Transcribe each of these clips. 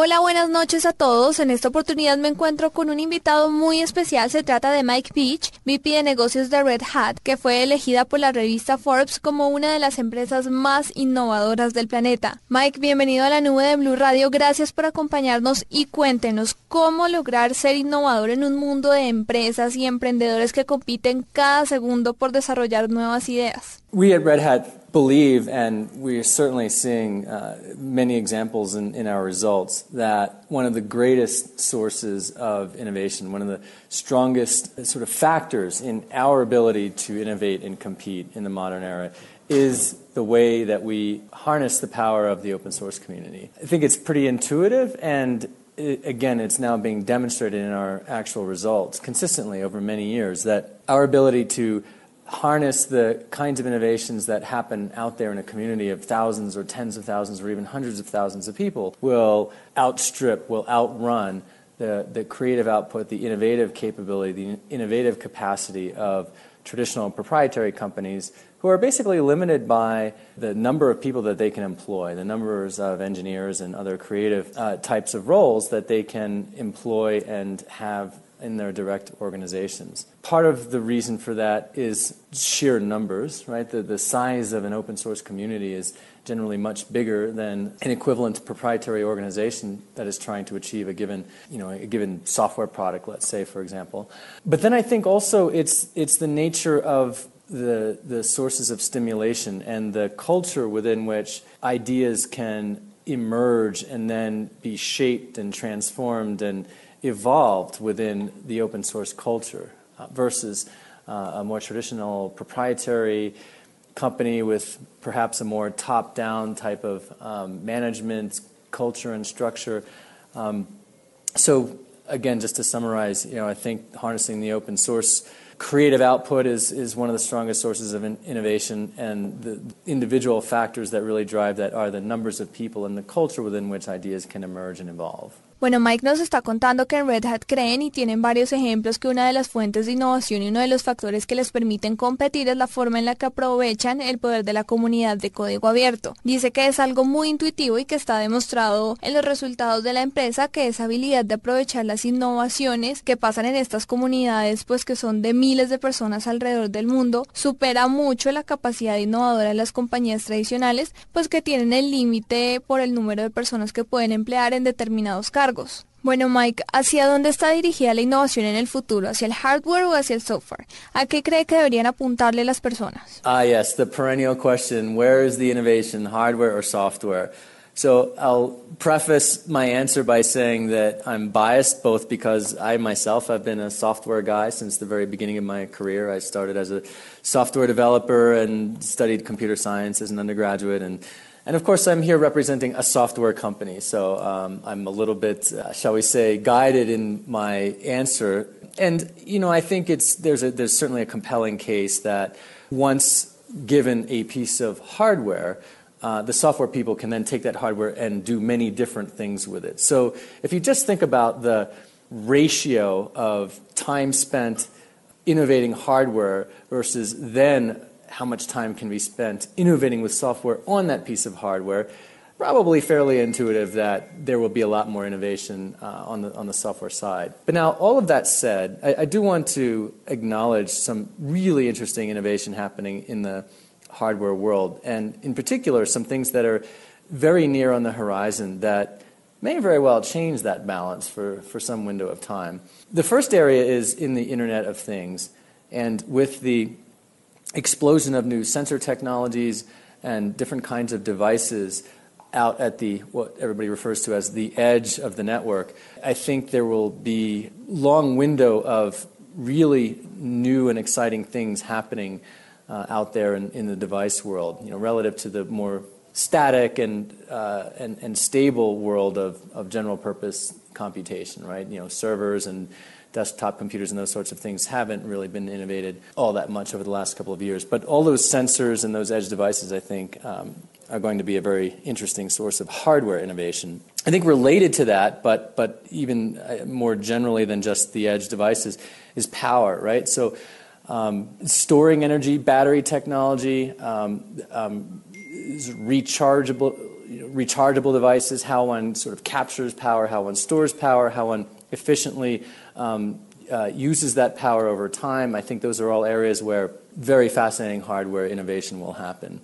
Hola, buenas noches a todos. En esta oportunidad me encuentro con un invitado muy especial. Se trata de Mike Peach, VP de negocios de Red Hat, que fue elegida por la revista Forbes como una de las empresas más innovadoras del planeta. Mike, bienvenido a la nube de Blue Radio. Gracias por acompañarnos y cuéntenos cómo lograr ser innovador en un mundo de empresas y emprendedores que compiten cada segundo por desarrollar nuevas ideas. We at Red Hat believe, and we are certainly seeing uh, many examples in, in, our results, that one of the greatest sources of innovation, one of the strongest sort of factors in our ability to innovate and compete in the modern era is the way that we harness the power of the open source community. I think it's pretty intuitive and it, again, it's now being demonstrated in our actual results consistently over many years that our ability to harness the kinds of innovations that happen out there in a community of thousands or tens of thousands or even hundreds of thousands of people will outstrip, will outrun the, the creative output, the innovative capability, the innovative capacity of traditional proprietary companies who are basically limited by the number of people that they can employ, the numbers of engineers and other creative uh, types of roles that they can employ and have in their direct organizations. Part of the reason for that is sheer numbers, right? The, the size of an open source community is generally much bigger than an equivalent proprietary organization that is trying to achieve a given, you know, a given software product, let's say, for example. But then I think also it's, it's the nature of the, the sources of stimulation and the culture within which ideas can emerge and then be shaped and transformed and evolved within the open source culture uh, versus uh, a more traditional proprietary company with perhaps a more top down type of um, management culture and structure. Um, so, again, just to summarize, you know, I think harnessing the open source creative output is, is one of the strongest sources of in innovation, and the individual factors that really drive that are the numbers of people and the culture within which ideas can emerge and evolve. Bueno, Mike nos está contando que en Red Hat creen y tienen varios ejemplos que una de las fuentes de innovación y uno de los factores que les permiten competir es la forma en la que aprovechan el poder de la comunidad de código abierto. Dice que es algo muy intuitivo y que está demostrado en los resultados de la empresa que esa habilidad de aprovechar las innovaciones que pasan en estas comunidades, pues que son de miles de personas alrededor del mundo, supera mucho la capacidad innovadora de las compañías tradicionales, pues que tienen el límite por el número de personas que pueden emplear en determinados cargos cargos. Bueno, Mike, ¿hacia dónde está dirigida la innovación en el futuro? ¿Hacia el hardware o hacia el software? ¿A qué cree que deberían apuntarle las personas? Ah, yes, the perennial question, where is the innovation, hardware or software? So I'll preface my answer by saying that I'm biased both because I myself have been a software guy since the very beginning of my career. I started as a software developer and studied computer science as an undergraduate and and of course, I'm here representing a software company, so um, I'm a little bit, uh, shall we say, guided in my answer. And you know, I think it's there's certainly a compelling case that once given a piece of hardware, uh, the software people can then take that hardware and do many different things with it. So if you just think about the ratio of time spent innovating hardware versus then how much time can be spent innovating with software on that piece of hardware, probably fairly intuitive that there will be a lot more innovation uh, on, the, on the software side. But now, all of that said, I, I, do want to acknowledge some really interesting innovation happening in the hardware world, and in particular, some things that are very near on the horizon that may very well change that balance for, for some window of time. The first area is in the Internet of Things, and with the explosion of new sensor technologies and different kinds of devices out at the what everybody refers to as the edge of the network, I think there will be long window of really new and exciting things happening uh, out there in, in, the device world. You know, relative to the more static and uh, and, and stable world of, of general purpose computation, right? You know, servers and desktop computers and those sorts of things haven't really been innovated all that much over the last couple of years. But all those sensors and those edge devices, I think, um, are going to be a very interesting source of hardware innovation. I think related to that, but, but even uh, more generally than just the edge devices, is power, right? So um, storing energy, battery technology, um, um rechargeable rechargeable devices, how one sort of captures power, how one stores power, how one efficiently uses that power over time. I think those are all areas where very fascinating hardware innovation will happen.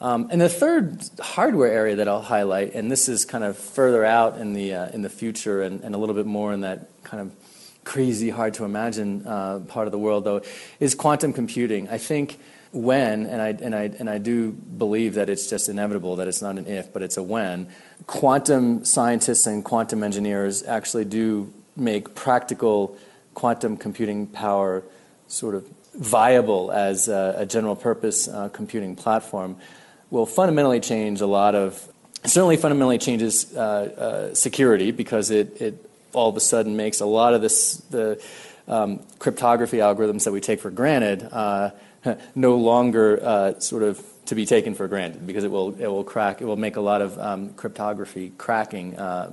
Um, and the third hardware area that I'll highlight, and this is kind of further out in the uh, in the future, and, a little bit more in that kind of crazy, hard to imagine uh, part of the world, though, is quantum computing. I think when, and I do believe that it's just inevitable that it's not an if, but it's a when. Quantum scientists and quantum engineers actually do make practical quantum computing power sort of viable as a, a general purpose uh, computing platform will fundamentally change a lot of, certainly fundamentally changes uh, uh, security because it, it all of a sudden makes a lot of this, the um, cryptography algorithms that we take for granted uh, no longer uh, sort of to be taken for granted because it will, it will crack, it will make a lot of um, cryptography cracking uh,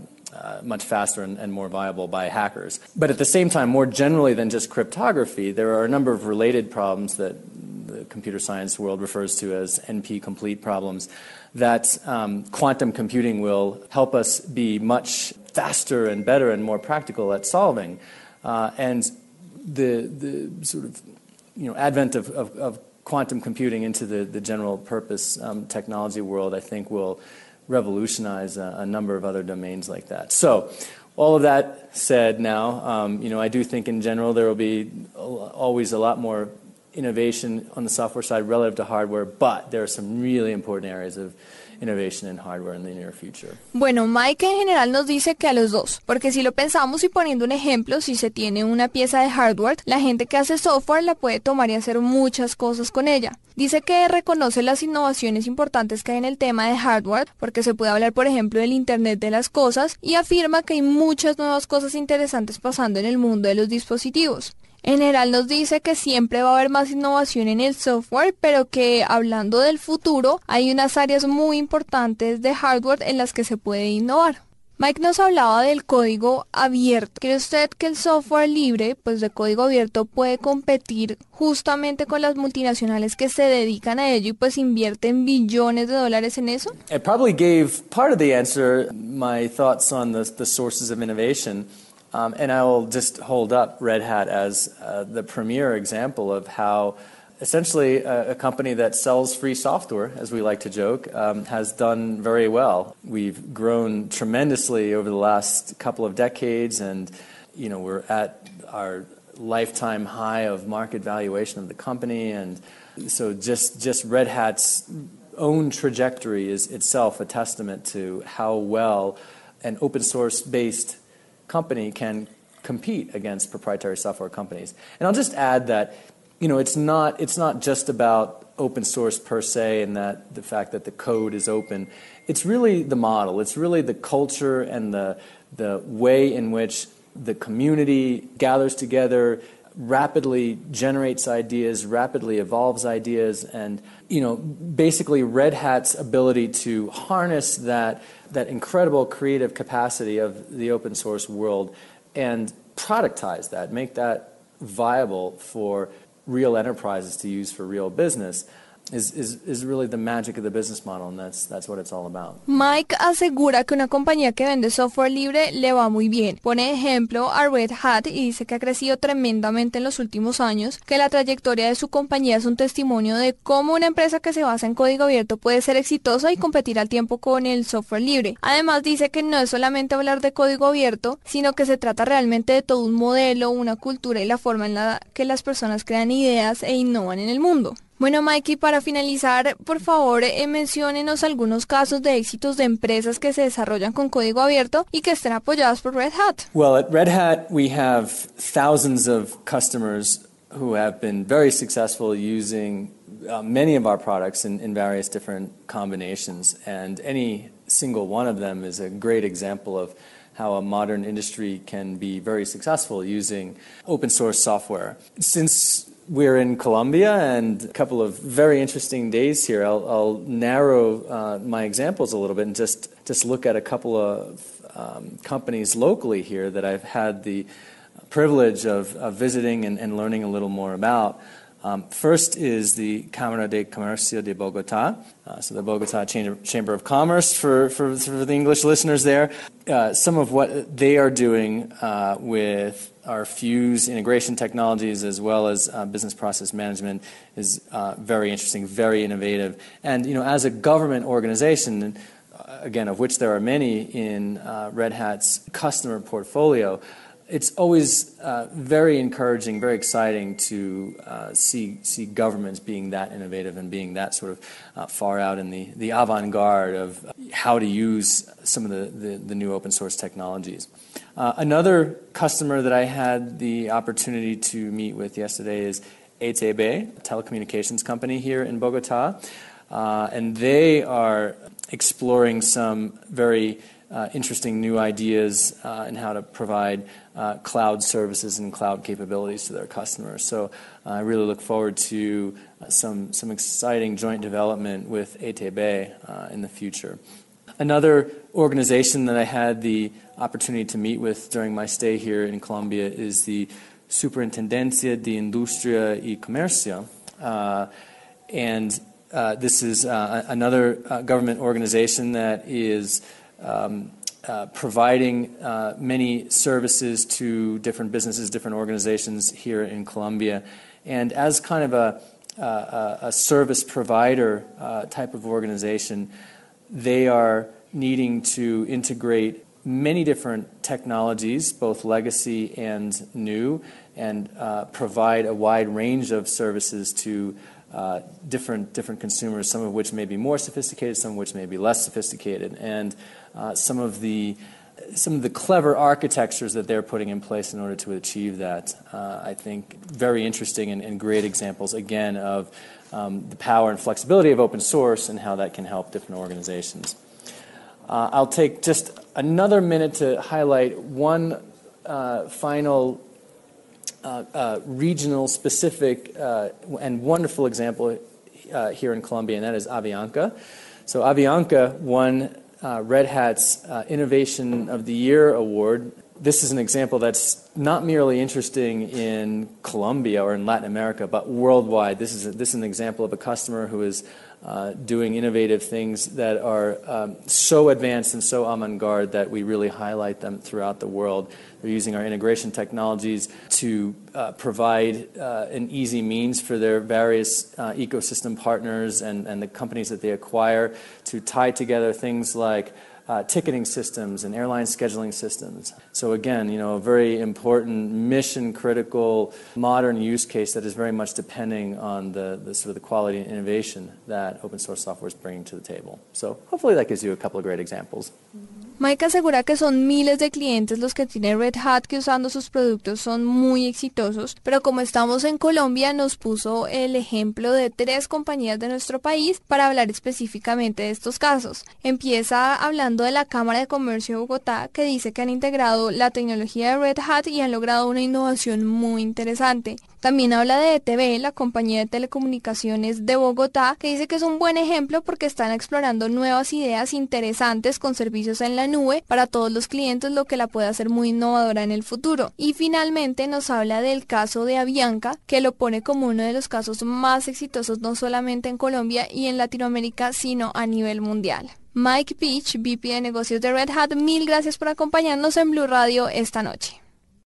much faster and, and, more viable by hackers. But at the same time, more generally than just cryptography, there are a number of related problems that the computer science world refers to as NP complete problems that um, quantum computing will help us be much faster and better and more practical at solving. Uh, and the, the sort of you know, advent of, of, of quantum computing into the, the general purpose um, technology world, I think, will revolutionize a, a, number of other domains like that. So, all of that said, now, um, you know, I do think in general there will be always a lot more innovation on the software side relative to hardware, but there are some really important areas of hardware near future. Bueno, Mike en general nos dice que a los dos, porque si lo pensamos y poniendo un ejemplo, si se tiene una pieza de hardware, la gente que hace software la puede tomar y hacer muchas cosas con ella. Dice que reconoce las innovaciones importantes que hay en el tema de hardware, porque se puede hablar, por ejemplo, del Internet de las Cosas, y afirma que hay muchas nuevas cosas interesantes pasando en el mundo de los dispositivos. En general nos dice que siempre va a haber más innovación en el software, pero que hablando del futuro hay unas áreas muy importantes de hardware en las que se puede innovar. Mike nos hablaba del código abierto. ¿Cree usted que el software libre, pues de código abierto, puede competir justamente con las multinacionales que se dedican a ello y pues invierten billones de dólares en eso? I probably gave part of the answer, my thoughts on the, the sources of innovation. Um, and I will just hold up Red Hat as uh, the premier example of how essentially a, a, company that sells free software, as we like to joke, um, has done very well. We've grown tremendously over the last couple of decades, and you know we're at our lifetime high of market valuation of the company, and so just just Red Hat's own trajectory is itself a testament to how well an open source based company can compete against proprietary software companies. And I'll just add that you know it's not it's not just about open source per se and that the fact that the code is open. It's really the model. It's really the culture and the the way in which the community gathers together, rapidly generates ideas, rapidly evolves ideas, and you know, basically Red Hat's ability to harness that that incredible creative capacity of the open source world and productize that, make that viable for real enterprises to use for real business. Mike asegura que una compañía que vende software libre le va muy bien. Pone ejemplo a Red Hat y dice que ha crecido tremendamente en los últimos años, que la trayectoria de su compañía es un testimonio de cómo una empresa que se basa en código abierto puede ser exitosa y competir al tiempo con el software libre. Además dice que no es solamente hablar de código abierto, sino que se trata realmente de todo un modelo, una cultura y la forma en la que las personas crean ideas e innovan en el mundo. Bueno, Mikey, para finalizar, por favor, eh, menciónenos algunos casos de éxitos de empresas que se desarrollan con código abierto y que estén apoyadas por Red Hat. Well, at Red Hat, we have thousands of customers who have been very successful using uh, many of our products in, in various different combinations, and any single one of them is a great example of how a modern industry can be very successful using open source software. Since we're in Colombia and a couple of very interesting days here. I'll, I'll narrow uh, my examples a little bit and just, just look at a couple of um, companies locally here that I've had the privilege of, of visiting and, and, learning a little more about. Um, first is the Cámara de Comercio de Bogotá, uh, so the Bogotá Chamber, Chamber of Commerce for, for, for, the English listeners there. Uh, some of what they are doing uh, with our Fuse integration technologies as well as uh, business process management is uh, very interesting, very innovative. And you know, as a government organization, uh, again, of which there are many in Red Hat's customer portfolio, it's always uh, very encouraging, very exciting to uh, see see governments being that innovative and being that sort of uh, far out in the, the avant-garde of how to use some of the, the, the new open source technologies. Uh, another customer that I had the opportunity to meet with yesterday is ETB, a telecommunications company here in Bogota, uh, and they are exploring some very interesting new ideas uh, in how to provide uh, cloud services and cloud capabilities to their customers. So uh, I really look forward to uh, some, some exciting joint development with ETB uh, in the future. Another organization that I had the opportunity to meet with during my stay here in Colombia is the Superintendencia de Industria y Comercio. and this is another government organization that is uh, providing uh, many services to different businesses, different organizations here in Colombia. And as kind of a, a, a service provider uh, type of organization, they are needing to integrate many different technologies, both legacy and new, and uh, provide a wide range of services to uh, different different consumers, some of which may be more sophisticated, some of which may be less sophisticated, and uh, some of the some of the clever architectures that they're putting in place in order to achieve that. Uh, I think very interesting and, and, great examples again of um, the power and flexibility of open source and how that can help different organizations. Uh, I'll take just another minute to highlight one uh, final regional specific uh, and wonderful example here in Colombia, and that is Avianca. So Avianca won Red Hat's Innovation of the Year award. This is an example that's not merely interesting in Colombia or in Latin America, but worldwide. This is, a, this is an example of a customer who is uh, doing innovative things that are um, so advanced and so avant garde that we really highlight them throughout the world. They're using our integration technologies to uh, provide uh, an easy means for their various uh, ecosystem partners and the companies that they acquire to tie together things like uh, ticketing systems and airline scheduling systems. So again, you know, a very important mission critical modern use case that is very much depending on the, the sort of the quality and innovation that open source software is bringing to the table. So hopefully that gives you a couple of great examples. Mm-hmm. Mike asegura que son miles de clientes los que tiene Red Hat que usando sus productos son muy exitosos, pero como estamos en Colombia nos puso el ejemplo de tres compañías de nuestro país para hablar específicamente de estos casos. Empieza hablando de la Cámara de Comercio de Bogotá que dice que han integrado la tecnología de Red Hat y han logrado una innovación muy interesante. También habla de ETV, la compañía de telecomunicaciones de Bogotá, que dice que es un buen ejemplo porque están explorando nuevas ideas interesantes con servicios en la nube para todos los clientes, lo que la puede hacer muy innovadora en el futuro. Y finalmente nos habla del caso de Avianca, que lo pone como uno de los casos más exitosos no solamente en Colombia y en Latinoamérica, sino a nivel mundial. Mike Peach, VP de negocios de Red Hat, mil gracias por acompañarnos en Blue Radio esta noche.